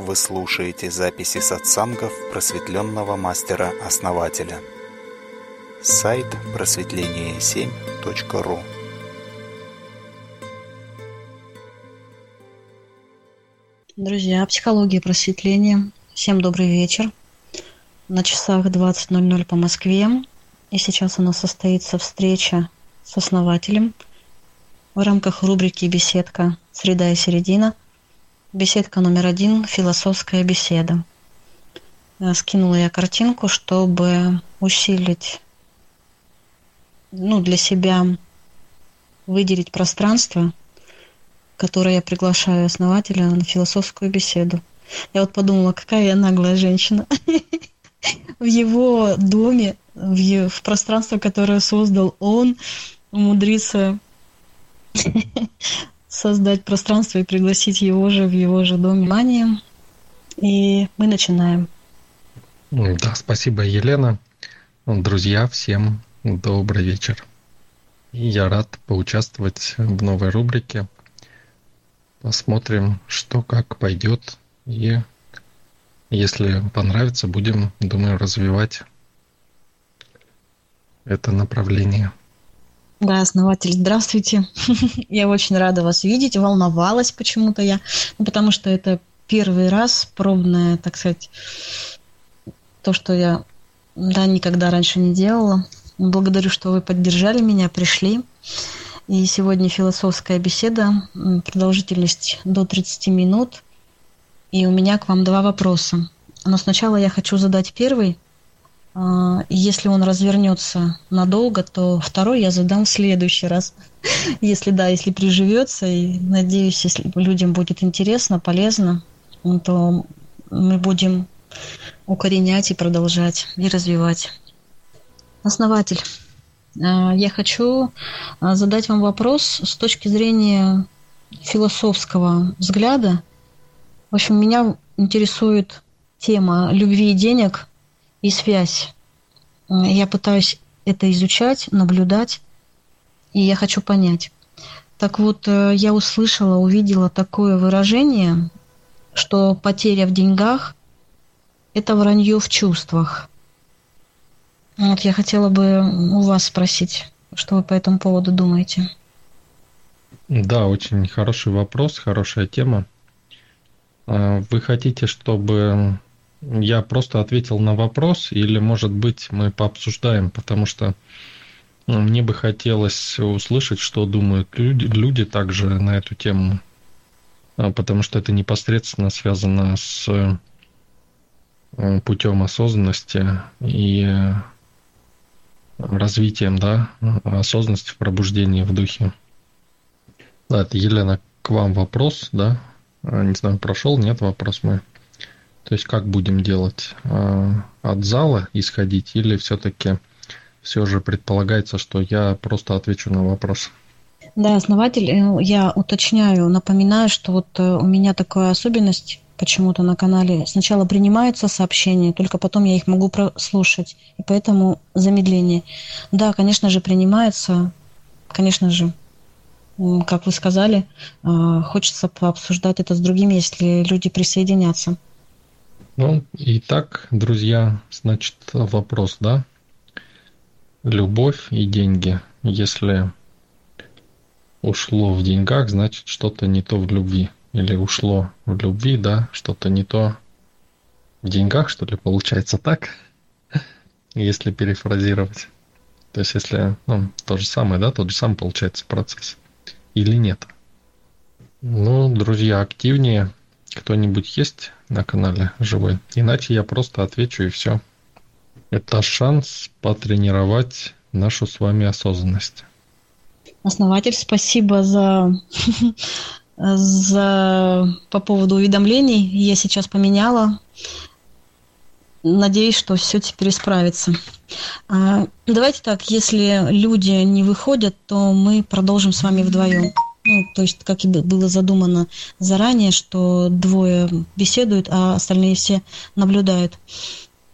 Вы слушаете записи сатсангов просветленного мастера-основателя. Сайт просветление7.ру Друзья, психология просветления. Всем добрый вечер. На часах 20.00 по Москве. И сейчас у нас состоится встреча с основателем в рамках рубрики «Беседка. Среда и середина». Беседка номер один – философская беседа. Э, скинула я картинку, чтобы усилить, ну, для себя выделить пространство, которое я приглашаю основателя на философскую беседу. Я вот подумала, какая я наглая женщина. В его доме, в пространство, которое создал он, умудриться создать пространство и пригласить его же в его же дом внимание. И мы начинаем. Да, спасибо, Елена. Друзья, всем добрый вечер. Я рад поучаствовать в новой рубрике. Посмотрим, что как пойдет. И если понравится, будем, думаю, развивать это направление. Да, основатель, здравствуйте. я очень рада вас видеть. Волновалась почему-то я, ну, потому что это первый раз пробное, так сказать, то, что я да, никогда раньше не делала. Благодарю, что вы поддержали меня, пришли. И сегодня философская беседа, продолжительность до 30 минут. И у меня к вам два вопроса. Но сначала я хочу задать первый – если он развернется надолго, то второй я задам в следующий раз. Если да, если приживется, и надеюсь, если людям будет интересно, полезно, то мы будем укоренять и продолжать, и развивать. Основатель, а, я хочу а, задать вам вопрос с точки зрения философского взгляда. В общем, меня интересует тема любви и денег – и связь. Я пытаюсь это изучать, наблюдать, и я хочу понять. Так вот, э, я услышала, увидела такое выражение, что потеря в деньгах – это вранье в чувствах. Вот я хотела бы у вас спросить, что вы по этому поводу думаете? Да, очень хороший вопрос, хорошая тема. А вы хотите, чтобы я просто ответил на вопрос, или, может быть, мы пообсуждаем, потому что ну, мне бы хотелось услышать, что думают люди, люди также на эту тему, а, потому что это непосредственно связано с э, путем осознанности и развитием да, осознанности в пробуждении в духе. Да, это Елена, к вам вопрос, да? А, не знаю, прошел, нет вопрос мой. То есть как будем делать? А, от зала исходить или все-таки все же предполагается, что я просто отвечу на вопрос? Да, основатель, э, я уточняю, напоминаю, что вот э, у меня такая особенность почему-то на канале. Сначала принимаются сообщения, только потом я их могу прослушать. И поэтому замедление. Да, конечно же, принимается. Конечно же, как вы сказали, хочется пообсуждать это с другими, если люди присоединятся. Ну, итак, друзья, значит, вопрос, да? Любовь и деньги. Если ушло в деньгах, значит, что-то не то в любви. Или ушло в любви, да, что-то не то в деньгах, что ли, получается так? Если перефразировать. То есть, если, ну, то же самое, да, тот же самый получается процесс. Или нет? Ну, друзья, активнее кто-нибудь есть на канале живой? Иначе я просто отвечу и все. Это шанс потренировать нашу с вами осознанность. Основатель, спасибо за, за по поводу уведомлений. Я сейчас поменяла. Надеюсь, что все теперь исправится. А, давайте так, если люди не выходят, то мы продолжим с вами вдвоем. Ну, то есть, как и было задумано заранее, что двое беседуют, а остальные все наблюдают.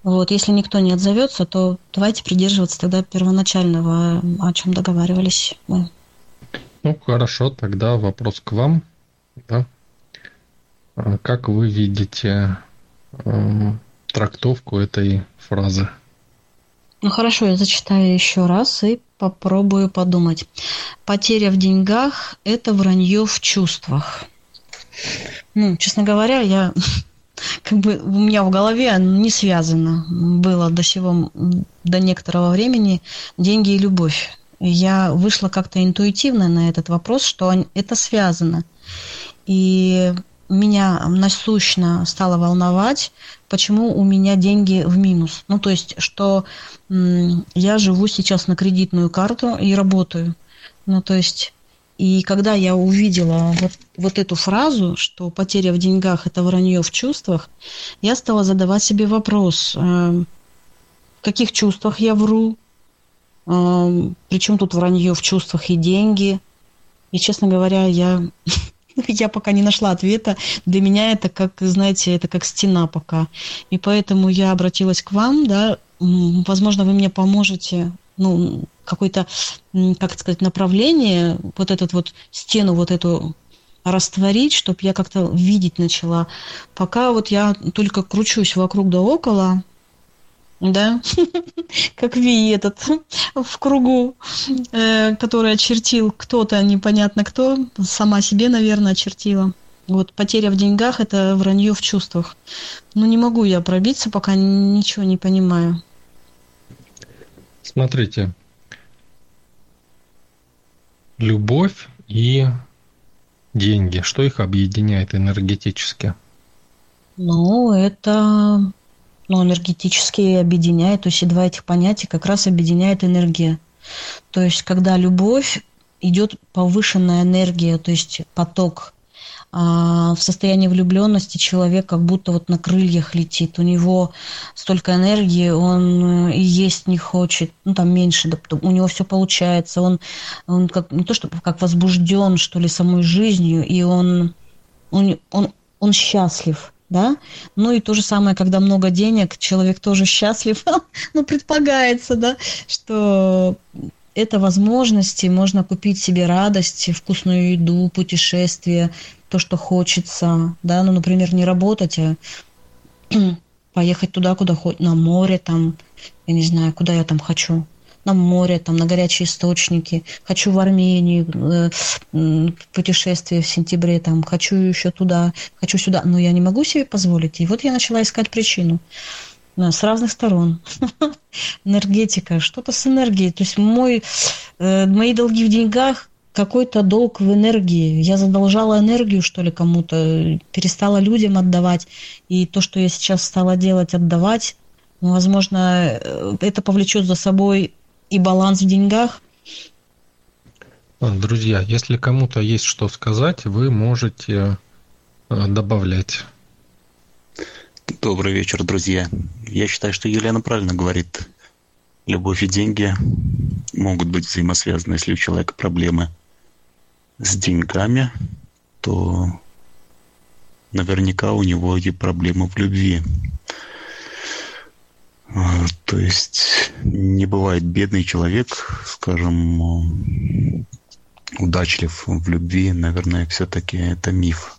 Вот, если никто не отзовется, то давайте придерживаться тогда первоначального, о чем договаривались мы. Ну, хорошо, тогда вопрос к вам. Да? А как вы видите э, трактовку этой фразы? Ну хорошо, я зачитаю еще раз и попробую подумать. Потеря в деньгах – это вранье в чувствах. Ну, честно говоря, я как бы у меня в голове не связано было до сего, до некоторого времени деньги и любовь. Я вышла как-то интуитивно на этот вопрос, что это связано. И меня насущно стало волновать, почему у меня деньги в минус. Ну, то есть, что я живу сейчас на кредитную карту и работаю. Ну, то есть, и когда я увидела вот, вот эту фразу, что потеря в деньгах – это вранье в чувствах, я стала задавать себе вопрос, э, в каких чувствах я вру, э, причем тут вранье в чувствах и деньги. И, честно говоря, я Я пока не нашла ответа. Для меня это как, знаете, это как стена пока. И поэтому я обратилась к вам, да, возможно, вы мне поможете, ну, какое-то, как сказать, направление, вот этот вот стену, вот эту растворить, чтобы я как-то видеть начала. Пока вот я только кручусь вокруг да около, да, как Ви этот в кругу, э, который очертил кто-то, непонятно кто, сама себе, наверное, очертила. Вот потеря в деньгах – это вранье в чувствах. Ну, не могу я пробиться, пока ничего не понимаю. Смотрите, любовь и деньги, что их объединяет энергетически? Ну, это но энергетически объединяет, то есть два этих понятия как раз объединяет энергия. То есть когда любовь идет повышенная энергия, то есть поток, а в состоянии влюбленности человек как будто вот на крыльях летит, у него столько энергии, он и есть не хочет, ну там меньше, у него все получается, он, он как, не то чтобы как возбужден, что ли, самой жизнью, и он, он, он, он счастлив да. Ну и то же самое, когда много денег, человек тоже счастлив, ну, предполагается, да, что это возможности, можно купить себе радость, вкусную еду, путешествие, то, что хочется, да, ну, например, не работать, а поехать туда, куда хоть, на море, там, я не знаю, куда я там хочу, на море, там, на горячие источники, хочу в Армению, э, путешествие в сентябре, там, хочу еще туда, хочу сюда, но я не могу себе позволить. И вот я начала искать причину с разных сторон. Энергетика, что-то с энергией. То есть мой, э, мои долги в деньгах, какой-то долг в энергии. Я задолжала энергию, что ли, кому-то, перестала людям отдавать. И то, что я сейчас стала делать, отдавать, возможно, э, это повлечет за собой и баланс в деньгах. Друзья, если кому-то есть что сказать, вы можете э, добавлять. Добрый вечер, друзья. Я считаю, что Елена правильно говорит. Любовь и деньги могут быть взаимосвязаны. Если у человека проблемы с деньгами, то наверняка у него и проблемы в любви. А, то есть не бывает бедный человек, скажем, удачлив в любви, наверное, все-таки это миф.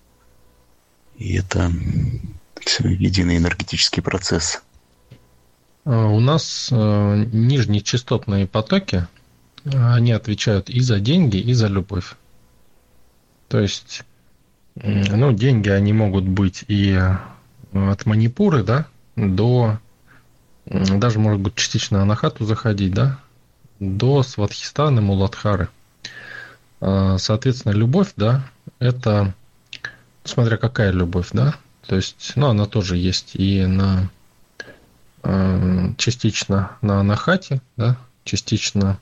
И это все единый энергетический процесс. А, у нас э, нижние частотные потоки, они отвечают и за деньги, и за любовь. То есть, ну, деньги, они могут быть и от манипуры, да, до даже, может быть, частично Анахату заходить, да, до Сватхистана Муладхары. А, соответственно, любовь, да, это, смотря какая любовь, да, то есть, ну, она тоже есть и на а, частично на Анахате, да, частично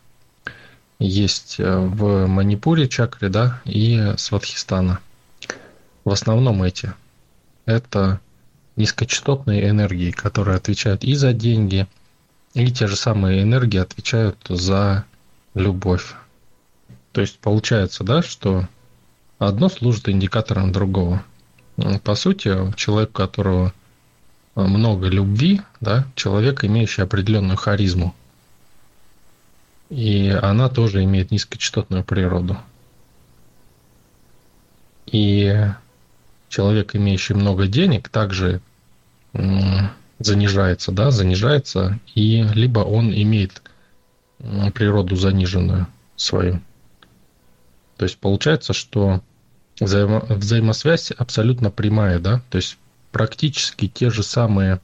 есть э, в Манипуре чакре, да, и Сватхистана. В основном эти. Это низкочастотные энергии, которые отвечают и за деньги, и те же самые энергии отвечают за любовь. То есть получается, да, что одно служит индикатором другого. По сути, человек, у которого много любви, да, человек, имеющий определенную харизму. И она тоже имеет низкочастотную природу. И человек, имеющий много денег, также занижается, да, занижается, и либо он имеет природу заниженную свою. То есть получается, что взаимо взаимосвязь абсолютно прямая, да, то есть практически те же самые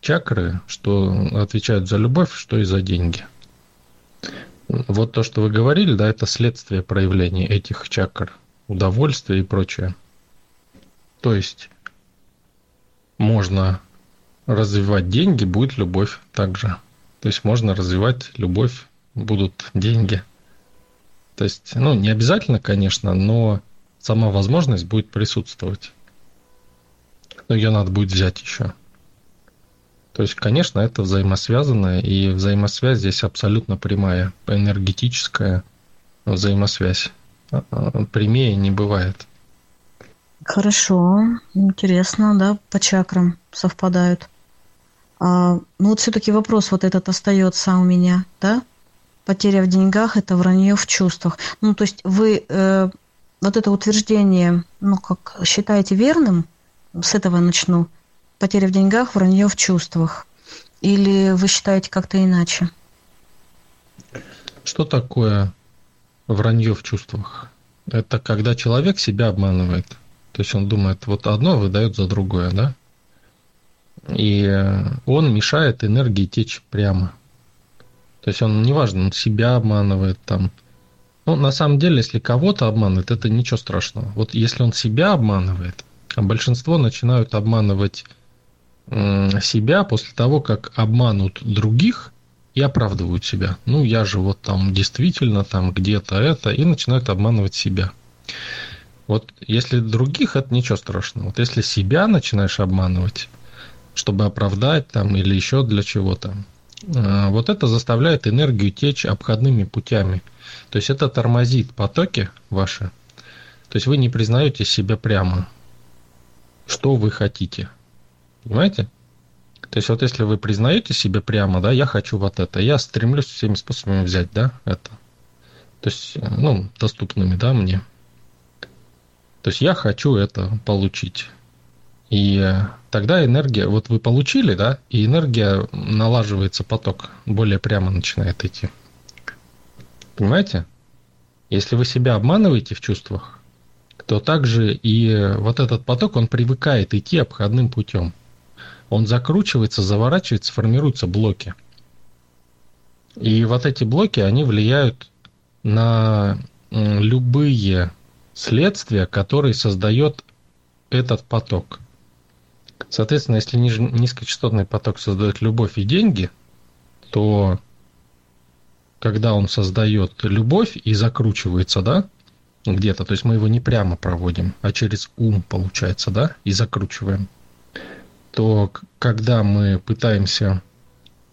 чакры, что отвечают за любовь, что и за деньги. Вот то, что вы говорили, да, это следствие проявления этих чакр, удовольствия и прочее. То есть можно развивать деньги, будет любовь также. То есть можно развивать любовь, будут деньги. То есть, ну, не обязательно, конечно, но сама возможность будет присутствовать. Но ее надо будет взять еще. То есть, конечно, это взаимосвязанное, и взаимосвязь здесь абсолютно прямая, энергетическая взаимосвязь. А, а, прямее не бывает. Хорошо, интересно, да, по чакрам совпадают. А, ну вот все-таки вопрос вот этот остается у меня, да? Потеря в деньгах – это вранье в чувствах. Ну, то есть вы э, вот это утверждение, ну, как считаете верным, с этого начну – потеря в деньгах, вранье в чувствах? Или вы считаете как-то иначе? Что такое вранье в чувствах? Это когда человек себя обманывает. То есть он думает, вот одно выдает за другое, да? И он мешает энергии течь прямо. То есть он, неважно, он себя обманывает там. Ну, на самом деле, если кого-то обманывает, это ничего страшного. Вот если он себя обманывает, а большинство начинают обманывать себя после того, как обманут других и оправдывают себя. Ну, я же вот там действительно там где-то это, и начинают обманывать себя. Вот если других, это ничего страшного. Вот если себя начинаешь обманывать, чтобы оправдать там или еще для чего-то, э, вот это заставляет энергию течь обходными путями. То есть это тормозит потоки ваши. То есть вы не признаете себя прямо, что вы хотите – Понимаете? То есть вот если вы признаете себе прямо, да, я хочу вот это, я стремлюсь всеми способами взять, да, это. То есть, ну, доступными, да, мне. То есть я хочу это получить. И тогда энергия, вот вы получили, да, и энергия налаживается поток, более прямо начинает идти. Понимаете? Если вы себя обманываете в чувствах, то также и вот этот поток, он привыкает идти обходным путем он закручивается, заворачивается, формируются блоки. И вот эти блоки, они влияют на любые следствия, которые создает этот поток. Соответственно, если низкочастотный поток создает любовь и деньги, то когда он создает любовь и закручивается, да, где-то, то есть мы его не прямо проводим, а через ум, получается, да, и закручиваем – то когда мы пытаемся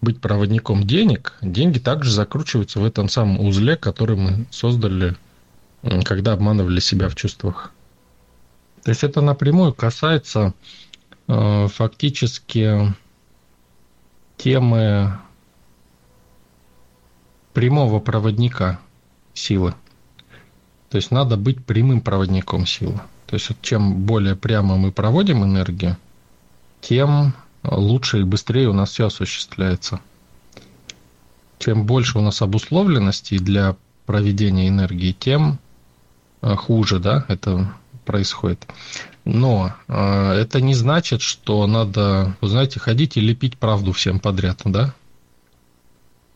быть проводником денег, деньги также закручиваются в этом самом узле, который мы создали, когда обманывали себя в чувствах. То есть это напрямую касается э, фактически темы прямого проводника силы. То есть надо быть прямым проводником силы. То есть чем более прямо мы проводим энергию, тем лучше и быстрее у нас все осуществляется. Чем больше у нас обусловленности для проведения энергии, тем хуже, да, это происходит. Но э, это не значит, что надо, вы знаете, ходить и лепить правду всем подряд, да?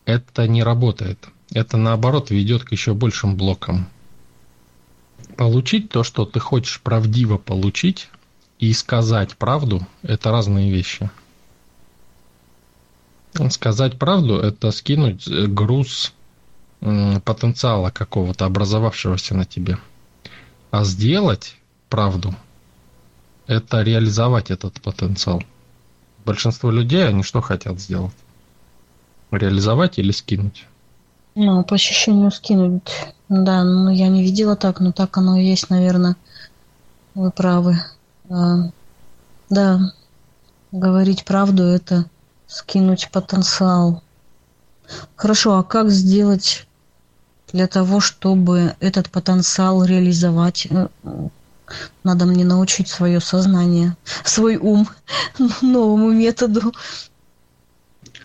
Это не работает. Это наоборот ведет к еще большим блокам. Получить то, что ты хочешь правдиво получить, и сказать правду – это разные вещи. Сказать правду – это скинуть э, груз потенциала какого-то, образовавшегося на тебе. А сделать правду – это реализовать этот потенциал. Большинство людей, они что хотят сделать? Реализовать или скинуть? Ну, по ощущению скинуть. Да, ну я не видела так, но так оно и есть, наверное. Вы правы. А, да, говорить правду – это скинуть потенциал. Хорошо, а как сделать для того, чтобы этот потенциал реализовать? Э, надо мне научить свое сознание, свой ум новому методу.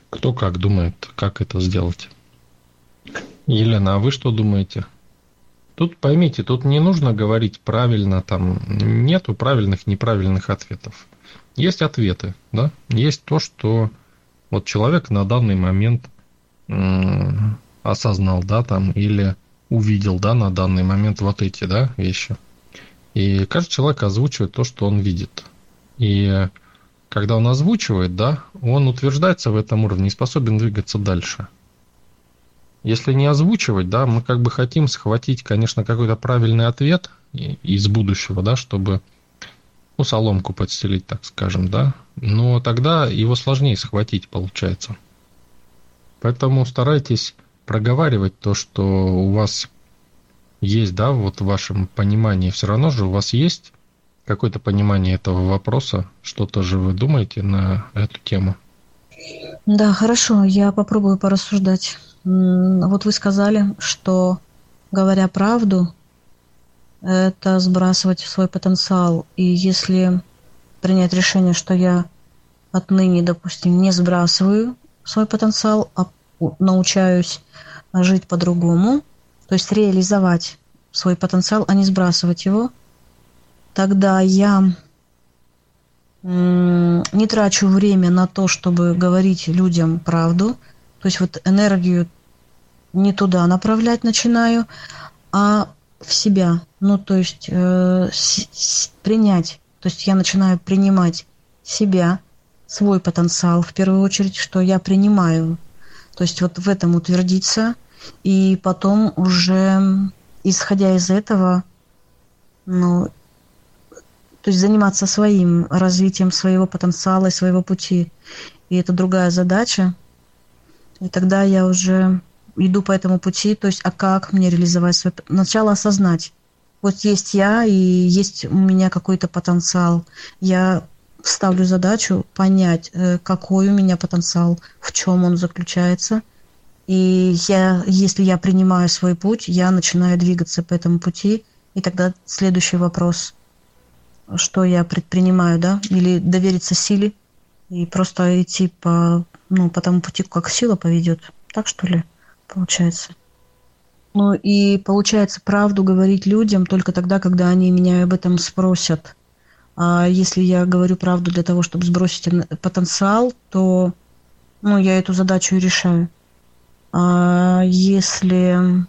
Кто как думает, как это сделать? Елена, а вы что думаете? Тут поймите, тут не нужно говорить правильно, там нету правильных, неправильных ответов. Есть ответы, да? Есть то, что вот человек на данный момент осознал, да, там, или увидел, да, на данный момент вот эти, да, вещи. И каждый человек озвучивает то, что он видит. И когда он озвучивает, да, он утверждается в этом уровне и способен двигаться дальше. Если не озвучивать, да, мы как бы хотим схватить, конечно, какой-то правильный ответ из будущего, да, чтобы ну, соломку подстелить, так скажем, да, но тогда его сложнее схватить, получается. Поэтому старайтесь проговаривать то, что у вас есть, да, вот в вашем понимании, все равно же у вас есть какое-то понимание этого вопроса, что-то же вы думаете на эту тему. Да, хорошо, я попробую порассуждать. Вот вы сказали, что говоря правду, это сбрасывать свой потенциал. И если принять решение, что я отныне, допустим, не сбрасываю свой потенциал, а научаюсь жить по-другому, то есть реализовать свой потенциал, а не сбрасывать его, тогда я не трачу время на то, чтобы говорить людям правду, то есть вот энергию не туда направлять начинаю, а в себя. Ну, то есть э, с, с, принять. То есть я начинаю принимать себя, свой потенциал в первую очередь, что я принимаю. То есть вот в этом утвердиться, и потом уже, исходя из этого, ну, то есть заниматься своим развитием своего потенциала и своего пути. И это другая задача. И тогда я уже иду по этому пути, то есть, а как мне реализовать свой... Сначала осознать. Вот есть я, и есть у меня какой-то потенциал. Я ставлю задачу понять, э, какой у меня потенциал, в чем он заключается. И я, если я принимаю свой путь, я начинаю двигаться по этому пути. И тогда следующий вопрос, что я предпринимаю, да, или довериться силе и просто идти по, ну, по тому пути, как сила поведет. Так что ли? получается. Ну и получается правду говорить людям только тогда, когда они меня об этом спросят. А если я говорю правду для того, чтобы сбросить потенциал, то ну, я эту задачу и решаю. А если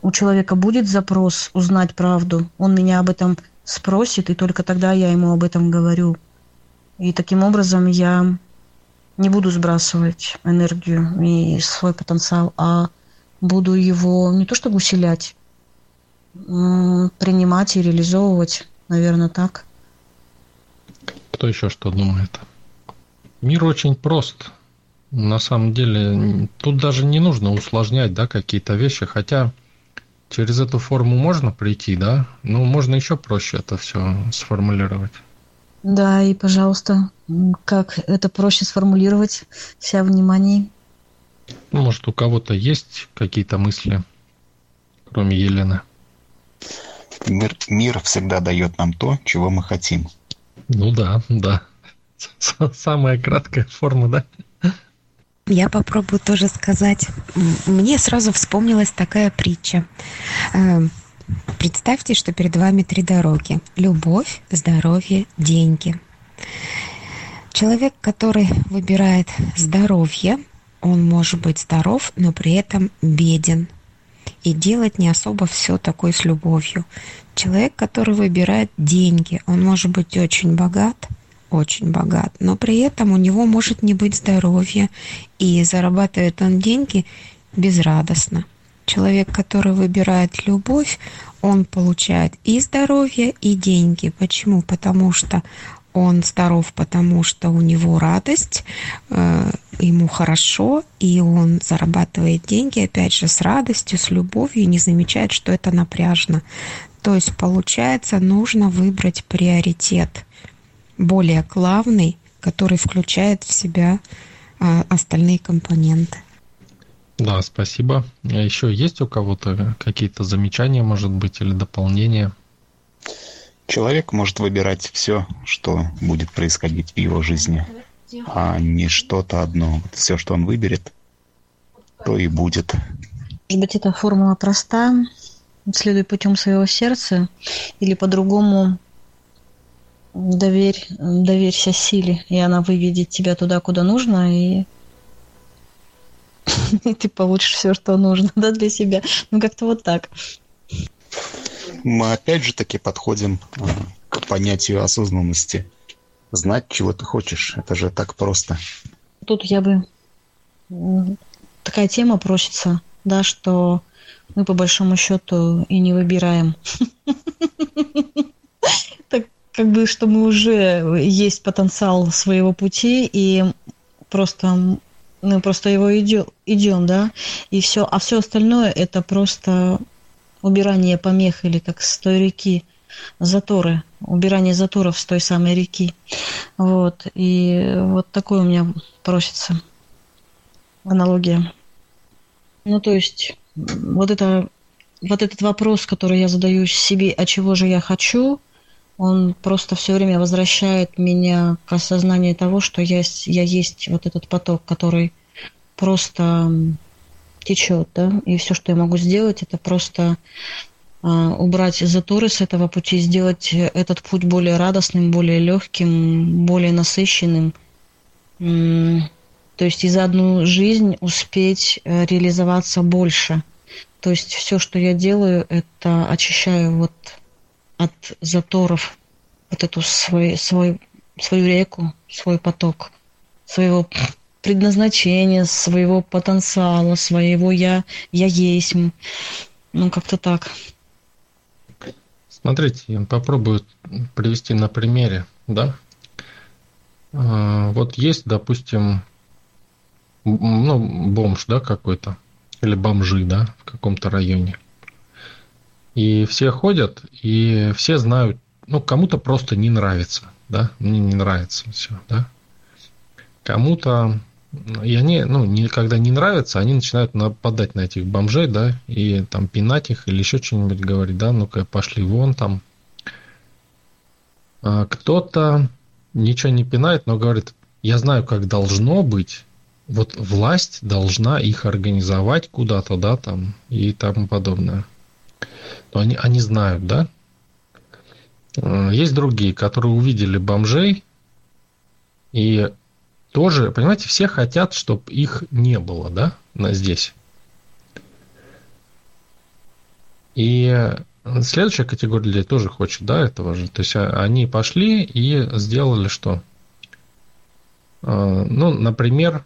у человека будет запрос узнать правду, он меня об этом спросит, и только тогда я ему об этом говорю. И таким образом я не буду сбрасывать энергию и свой потенциал, а буду его не то чтобы усилять, принимать и реализовывать, наверное, так. Кто еще что думает? Мир очень прост. На самом деле, тут даже не нужно усложнять да, какие-то вещи, хотя через эту форму можно прийти, да, но можно еще проще это все сформулировать. Да, и, пожалуйста, как это проще сформулировать, вся внимание. Может, у кого-то есть какие-то мысли, кроме Елены? Мир, мир всегда дает нам то, чего мы хотим. Ну да, да. Самая краткая форма, да? Я попробую тоже сказать. Мне сразу вспомнилась такая притча. Представьте, что перед вами три дороги. Любовь, здоровье, деньги. Человек, который выбирает здоровье, он может быть здоров, но при этом беден. И делать не особо все такое с любовью. Человек, который выбирает деньги, он может быть очень богат, очень богат, но при этом у него может не быть здоровья, и зарабатывает он деньги безрадостно. Человек, который выбирает любовь, он получает и здоровье, и деньги. Почему? Потому что он здоров, потому что у него радость, э, ему хорошо, и он зарабатывает деньги, опять же, с радостью, с любовью, и не замечает, что это напряжно. То есть, получается, нужно выбрать приоритет более главный, который включает в себя э, остальные компоненты. Да, спасибо. А еще есть у кого-то какие-то замечания, может быть, или дополнения? Человек может выбирать все, что будет происходить в его жизни, а не что-то одно. Вот все, что он выберет, то и будет. Может быть, эта формула проста, следуй путем своего сердца, или по-другому доверь, доверься силе, и она выведет тебя туда, куда нужно, и и ты получишь все, что нужно, да, для себя. Ну, как-то вот так. Мы опять же таки подходим а, к понятию осознанности. Знать, чего ты хочешь. Это же так просто. Тут я бы... Такая тема просится, да, что мы по большому счету и не выбираем. Так как бы, что мы уже есть потенциал своего пути, и просто мы просто его идем, да, и все, а все остальное это просто убирание помех или как с той реки, заторы, убирание заторов с той самой реки. Вот, и вот такое у меня просится аналогия. Ну, то есть, вот это вот этот вопрос, который я задаю себе, а чего же я хочу, он просто все время возвращает меня к осознанию того, что я, я есть вот этот поток, который просто течет, да, и все, что я могу сделать, это просто а, убрать заторы с этого пути, сделать этот путь более радостным, более легким, более насыщенным. То есть и за одну жизнь успеть э, реализоваться больше. То есть все, что я делаю, это очищаю вот от заторов вот эту свой, свой, свою реку, свой поток, своего предназначения, своего потенциала, своего я, я есть. Ну, как-то так. Смотрите, я попробую привести на примере, да? А, вот есть, допустим, ну, бомж, да, какой-то, или бомжи, да, в каком-то районе. И все ходят, и все знают, ну, кому-то просто не нравится, да, мне не нравится все, да. Кому-то и они, ну, никогда не нравятся, они начинают нападать на этих бомжей, да, и там пинать их или еще что-нибудь говорить, да, ну-ка пошли вон там. А кто-то ничего не пинает, но говорит, я знаю, как должно быть, вот власть должна их организовать куда-то, да, там и тому подобное. Но они, они знают, да. А, есть другие, которые увидели бомжей, и тоже, понимаете, все хотят, чтобы их не было, да, на здесь. И следующая категория людей тоже хочет, да, этого же. То есть а, они пошли и сделали что? А, ну, например,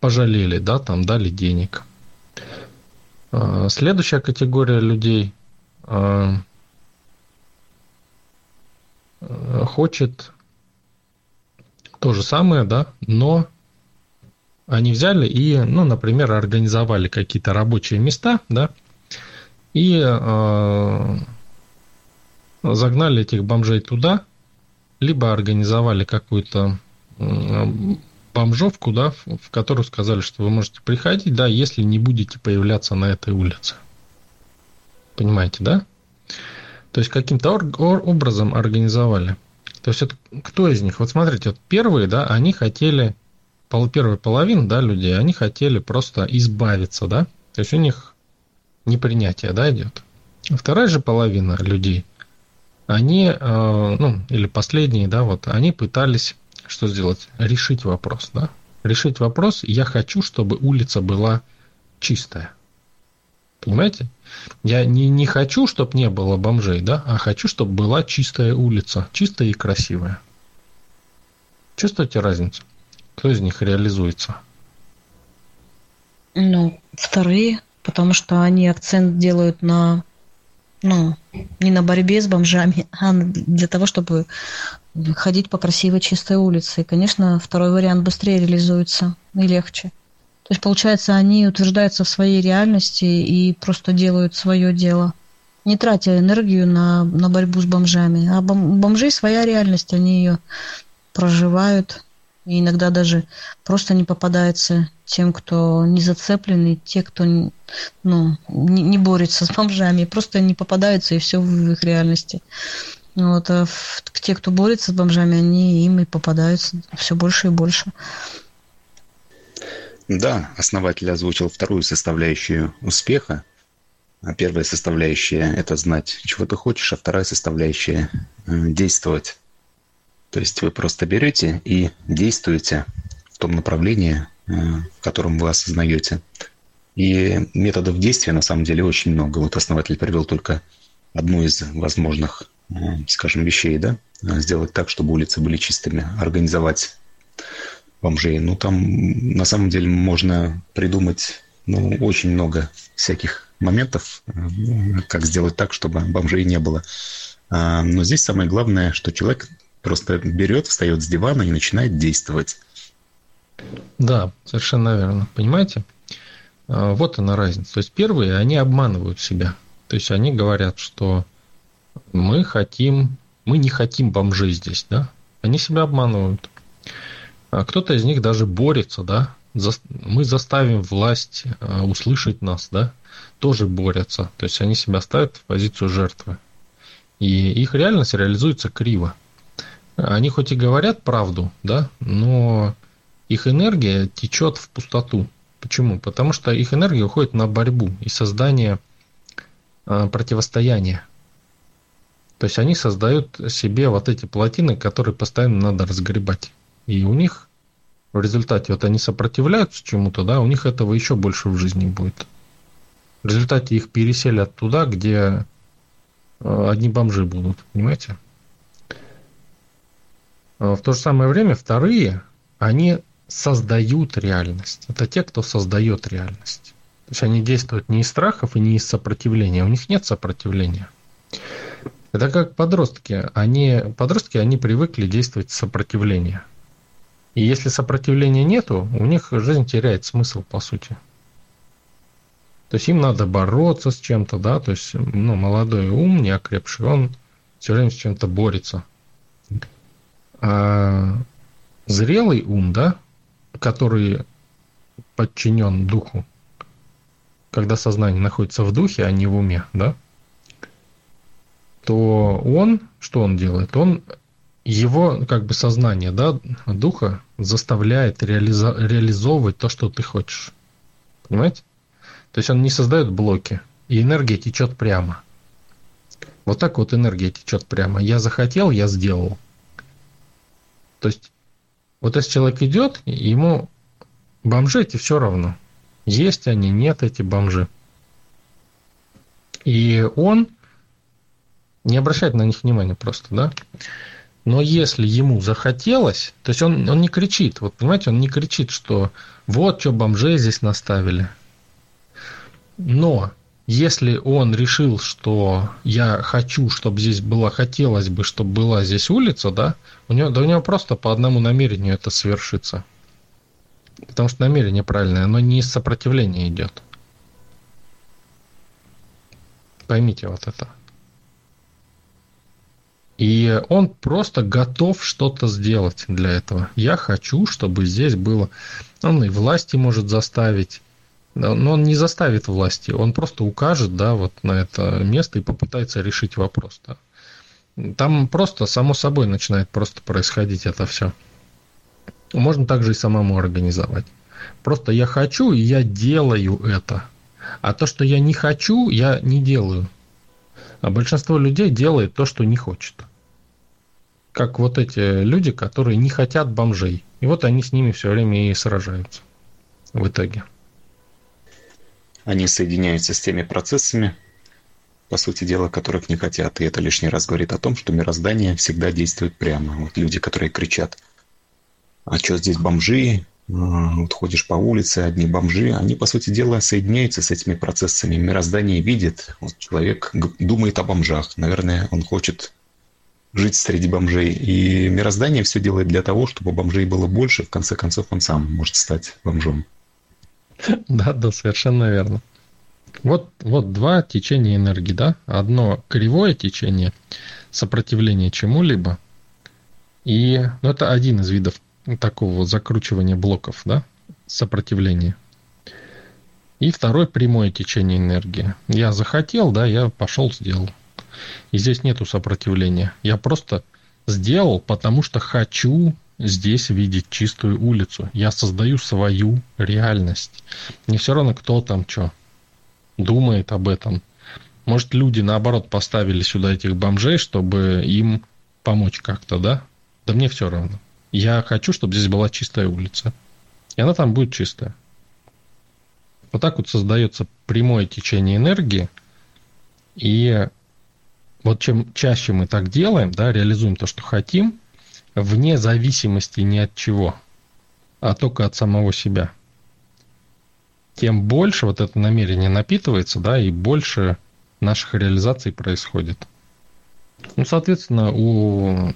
пожалели, да, там дали денег. А, следующая категория людей хочет то же самое, да, но они взяли и, ну, например, организовали какие-то рабочие места, да, и э, загнали этих бомжей туда, либо организовали какую-то э, бомжовку, да, в, в которую сказали, что вы можете приходить, да, если не будете появляться на этой улице. Понимаете, да? То есть каким-то образом организовали. То есть это кто из них? Вот смотрите, вот первые, да, они хотели, пол, первая половина, да, людей, они хотели просто избавиться, да, то есть у них непринятие, да, идет. Вторая же половина людей, они, э, ну, или последние, да, вот, они пытались что сделать? Решить вопрос, да? Решить вопрос, я хочу, чтобы улица была чистая. Понимаете? Я не, не хочу, чтобы не было бомжей, да, а хочу, чтобы была чистая улица, чистая и красивая. Чувствуете разницу? Кто из них реализуется? Ну, вторые, потому что они акцент делают на, ну, не на борьбе с бомжами, а для того, чтобы ходить по красивой чистой улице. И, конечно, второй вариант быстрее реализуется и легче. То есть, получается, они утверждаются в своей реальности и просто делают свое дело, не тратя энергию на, на борьбу с бомжами. А бом, бомжей своя реальность, они ее проживают И иногда даже просто не попадается тем, кто не зацеплен, и те, кто ну, не, не борется с бомжами, просто не попадаются, и все в их реальности. Вот, а в, те, кто борется с бомжами, они им и попадаются все больше и больше. Да, основатель озвучил вторую составляющую успеха. А первая составляющая – это знать, чего ты хочешь, а вторая составляющая – действовать. То есть вы просто берете и действуете в том направлении, э, в котором вы осознаете. И методов действия на самом деле очень много. Вот основатель привел только одну из возможных, э, скажем, вещей, да, сделать так, чтобы улицы были чистыми, организовать бомжей. Ну, там на самом деле можно придумать ну, очень много всяких моментов, э, как сделать так, чтобы бомжей не было. А, но здесь самое главное, что человек просто берет, встает с дивана и начинает действовать. Да, совершенно верно. Понимаете? А, вот она разница. То есть первые, они обманывают себя. То есть они говорят, что мы хотим, мы не хотим бомжей здесь, да? Они себя обманывают. А кто-то из них даже борется, да, мы заставим власть а, услышать нас, да, тоже борются. То есть они себя ставят в позицию жертвы. И их реальность реализуется криво. Они хоть и говорят правду, да, но их энергия течет в пустоту. Почему? Потому что их энергия уходит на борьбу и создание а, противостояния. То есть они создают себе вот эти плотины, которые постоянно надо разгребать. И у них в результате вот они сопротивляются чему-то, да, у них этого еще больше в жизни будет. В результате их переселят туда, где э, одни бомжи будут, понимаете? А в то же самое время вторые, они создают реальность. Это те, кто создает реальность. То есть они действуют не из страхов и не из сопротивления. У них нет сопротивления. Это как подростки. Они, подростки, они привыкли действовать с сопротивления. И если сопротивления нету, у них жизнь теряет смысл, по сути. То есть им надо бороться с чем-то, да, то есть, ну, молодой ум, не окрепший, он все время с чем-то борется. А зрелый ум, да, который подчинен духу, когда сознание находится в духе, а не в уме, да, то он, что он делает? Он его как бы сознание, да, духа заставляет реализо- реализовывать то, что ты хочешь. Понимаете? То есть он не создает блоки, и энергия течет прямо. Вот так вот энергия течет прямо. Я захотел, я сделал. То есть, вот если человек идет, ему бомжи эти все равно. Есть они, нет эти бомжи. И он не обращает на них внимания просто, да? Но если ему захотелось, то есть он, он не кричит, вот понимаете, он не кричит, что вот что бомжей здесь наставили. Но если он решил, что я хочу, чтобы здесь была, хотелось бы, чтобы была здесь улица, да, у него, да у него просто по одному намерению это совершится. Потому что намерение правильное, оно не из сопротивления идет. Поймите вот это. И он просто готов что-то сделать для этого. Я хочу, чтобы здесь было... Он и власти может заставить, но он не заставит власти, он просто укажет, да, вот на это место и попытается решить вопрос, да. Там просто само собой начинает просто происходить это все. Можно также и самому организовать. Просто я хочу, и я делаю это. А то, что я не хочу, я не делаю. А большинство людей делает то, что не хочет. Как вот эти люди, которые не хотят бомжей. И вот они с ними все время и сражаются в итоге. Они соединяются с теми процессами, по сути дела, которых не хотят. И это лишний раз говорит о том, что мироздание всегда действует прямо. Вот люди, которые кричат, а что здесь бомжи, вот ходишь по улице, одни бомжи, они, по сути дела, соединяются с этими процессами. Мироздание видит, вот человек думает о бомжах. Наверное, он хочет жить среди бомжей. И мироздание все делает для того, чтобы бомжей было больше. В конце концов, он сам может стать бомжом. Да, да, совершенно верно. Вот, вот два течения энергии, да? Одно кривое течение, сопротивление чему-либо. И ну, это один из видов такого закручивания блоков, да, сопротивления. И второй прямое течение энергии. Я захотел, да, я пошел, сделал. И здесь нету сопротивления. Я просто сделал, потому что хочу здесь видеть чистую улицу. Я создаю свою реальность. Не все равно, кто там что думает об этом. Может, люди, наоборот, поставили сюда этих бомжей, чтобы им помочь как-то, да? Да мне все равно. Я хочу, чтобы здесь была чистая улица. И она там будет чистая. Вот так вот создается прямое течение энергии. И вот чем чаще мы так делаем, да, реализуем то, что хотим, вне зависимости ни от чего, а только от самого себя, тем больше вот это намерение напитывается, да, и больше наших реализаций происходит. Ну, соответственно, у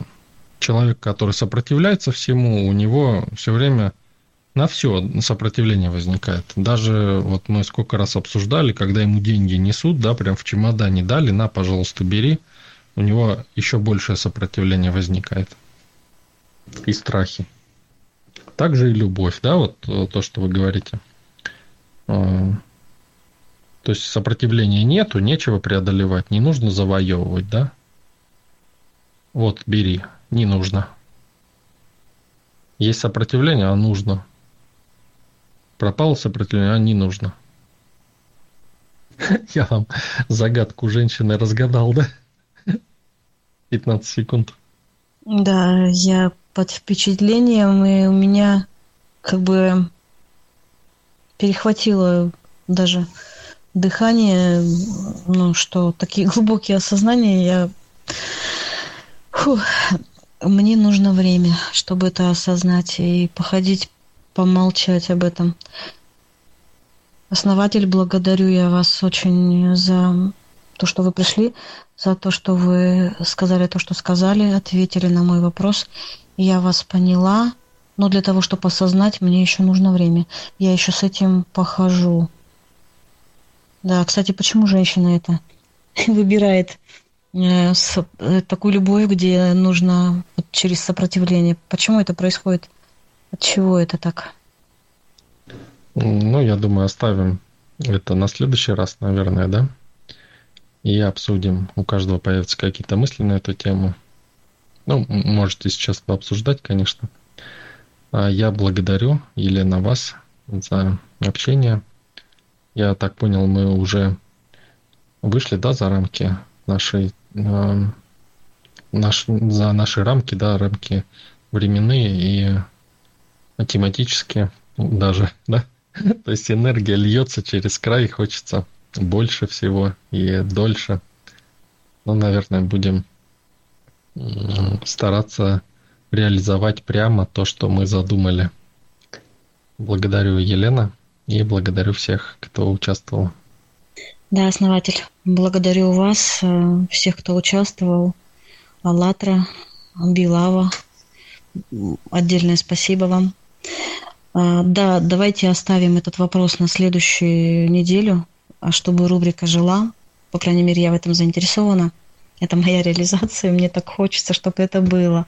человека, который сопротивляется всему, у него все время на все сопротивление возникает. Даже вот мы сколько раз обсуждали, когда ему деньги несут, да, прям в чемодане дали, на, пожалуйста, бери, у него еще большее сопротивление возникает. И страхи. Также и любовь, да, вот э, то, что вы говорите. А, то есть сопротивления нету, нечего преодолевать, не нужно завоевывать, да? Вот, бери, не нужно. Есть сопротивление, а нужно. Пропало сопротивление, а не нужно. Я вам загадку женщины разгадал, да? 15 секунд. Да, я под впечатлением, и у меня как бы перехватило даже дыхание, ну, что такие глубокие осознания, я... Фу, мне нужно время, чтобы это осознать и походить помолчать об этом. Основатель, благодарю я вас очень за то, что вы пришли, за то, что вы сказали то, что сказали, ответили на мой вопрос. Я вас поняла, но для того, чтобы осознать, мне еще нужно время. Я еще с этим похожу. Да, кстати, почему женщина это выбирает с, э, такую любовь, где нужно вот, через сопротивление? Почему это происходит? От чего это так? Ну, я думаю, оставим это на следующий раз, наверное, да? И обсудим. У каждого появятся какие-то мысли на эту тему. Ну, можете сейчас обсуждать, конечно. А я благодарю, Елена, вас за общение. Я так понял, мы уже вышли, да, за рамки нашей, э, наш, за наши рамки, да, рамки временные и тематические даже, да? То есть энергия льется через край, хочется больше всего и дольше. Ну, наверное, будем стараться реализовать прямо то, что мы задумали. Благодарю Елена и благодарю всех, кто участвовал. Да, основатель, благодарю вас, э, всех, кто участвовал. Аллатра, Билава, отдельное спасибо вам. А, да, давайте оставим этот вопрос на следующую неделю, а чтобы рубрика жила. По крайней мере, я в этом заинтересована. Это моя реализация, мне так хочется, чтобы это было.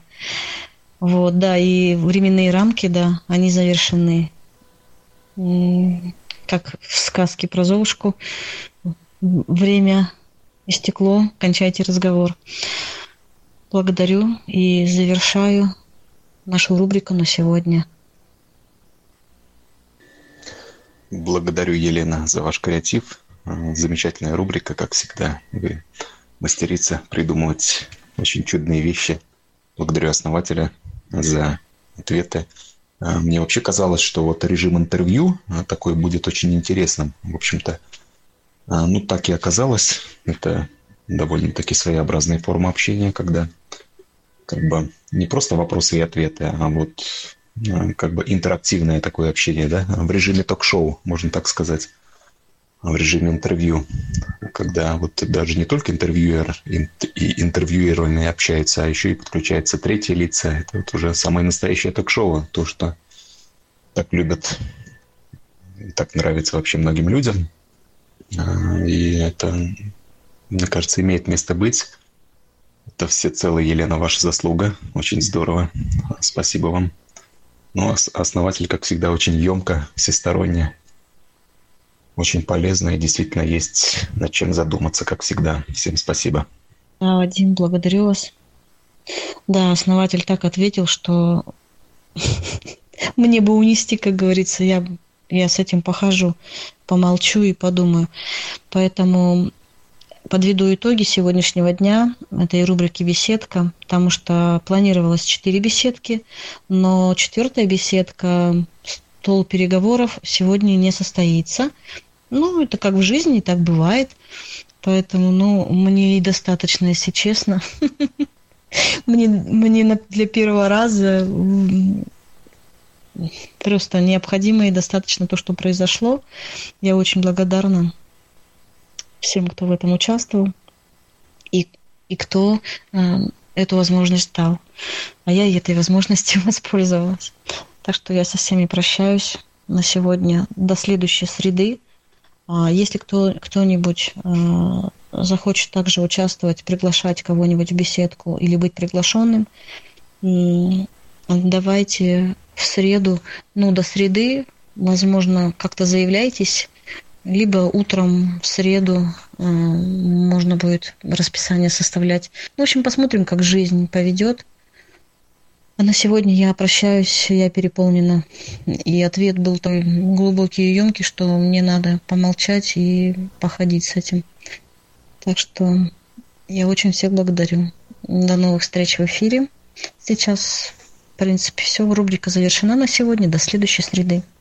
Вот, да, и временные рамки, да, они завершены. Как в сказке про Золушку. Время истекло, кончайте разговор. Благодарю и завершаю нашу рубрику на сегодня. Благодарю, Елена, за ваш креатив. Замечательная рубрика, как всегда. Вы мастерица придумывать очень чудные вещи. Благодарю основателя за ответы. А, мне вообще казалось, что вот режим интервью а, такой будет очень интересным. В общем-то, ну так и оказалось. Это довольно-таки своеобразная форма общения, когда как бы не просто вопросы и ответы, а вот Э, как бы интерактивное такое общение, да, в режиме ток-шоу, можно так сказать, в режиме интервью, когда вот даже не только интервьюер и интервьюированный общаются, а еще и подключаются третьи лица. Это вот уже самое настоящее ток-шоу, то, что так любят и так нравится вообще многим людям. И это, мне кажется, имеет место быть. Это все целая Елена, ваша заслуга. Очень здорово. Спасибо вам. Ну, основатель, как всегда, очень емко, всесторонне, очень полезно и действительно есть над чем задуматься, как всегда. Всем спасибо. Вадим, благодарю вас. Да, основатель так ответил, что мне бы унести, как говорится, я, я с этим похожу, помолчу и подумаю. Поэтому подведу итоги сегодняшнего дня этой рубрики «Беседка», потому что планировалось четыре беседки, но четвертая беседка «Стол переговоров» сегодня не состоится. Ну, это как в жизни, так бывает. Поэтому, ну, мне и достаточно, если честно. Мне, мне для первого раза просто необходимо и достаточно то, что произошло. Я очень благодарна всем, кто в этом участвовал и, и кто э, эту возможность дал. А я этой возможностью воспользовалась. Так что я со всеми прощаюсь на сегодня. До следующей среды. А если кто, кто-нибудь э, захочет также участвовать, приглашать кого-нибудь в беседку или быть приглашенным, давайте в среду, ну, до среды, возможно, как-то заявляйтесь, либо утром в среду э, можно будет расписание составлять. В общем, посмотрим, как жизнь поведет. А на сегодня я прощаюсь, я переполнена. И ответ был такой глубокий и емкий, что мне надо помолчать и походить с этим. Так что я очень всех благодарю. До новых встреч в эфире. Сейчас, принципе, все. Рубрика завершена на сегодня. До следующей среды.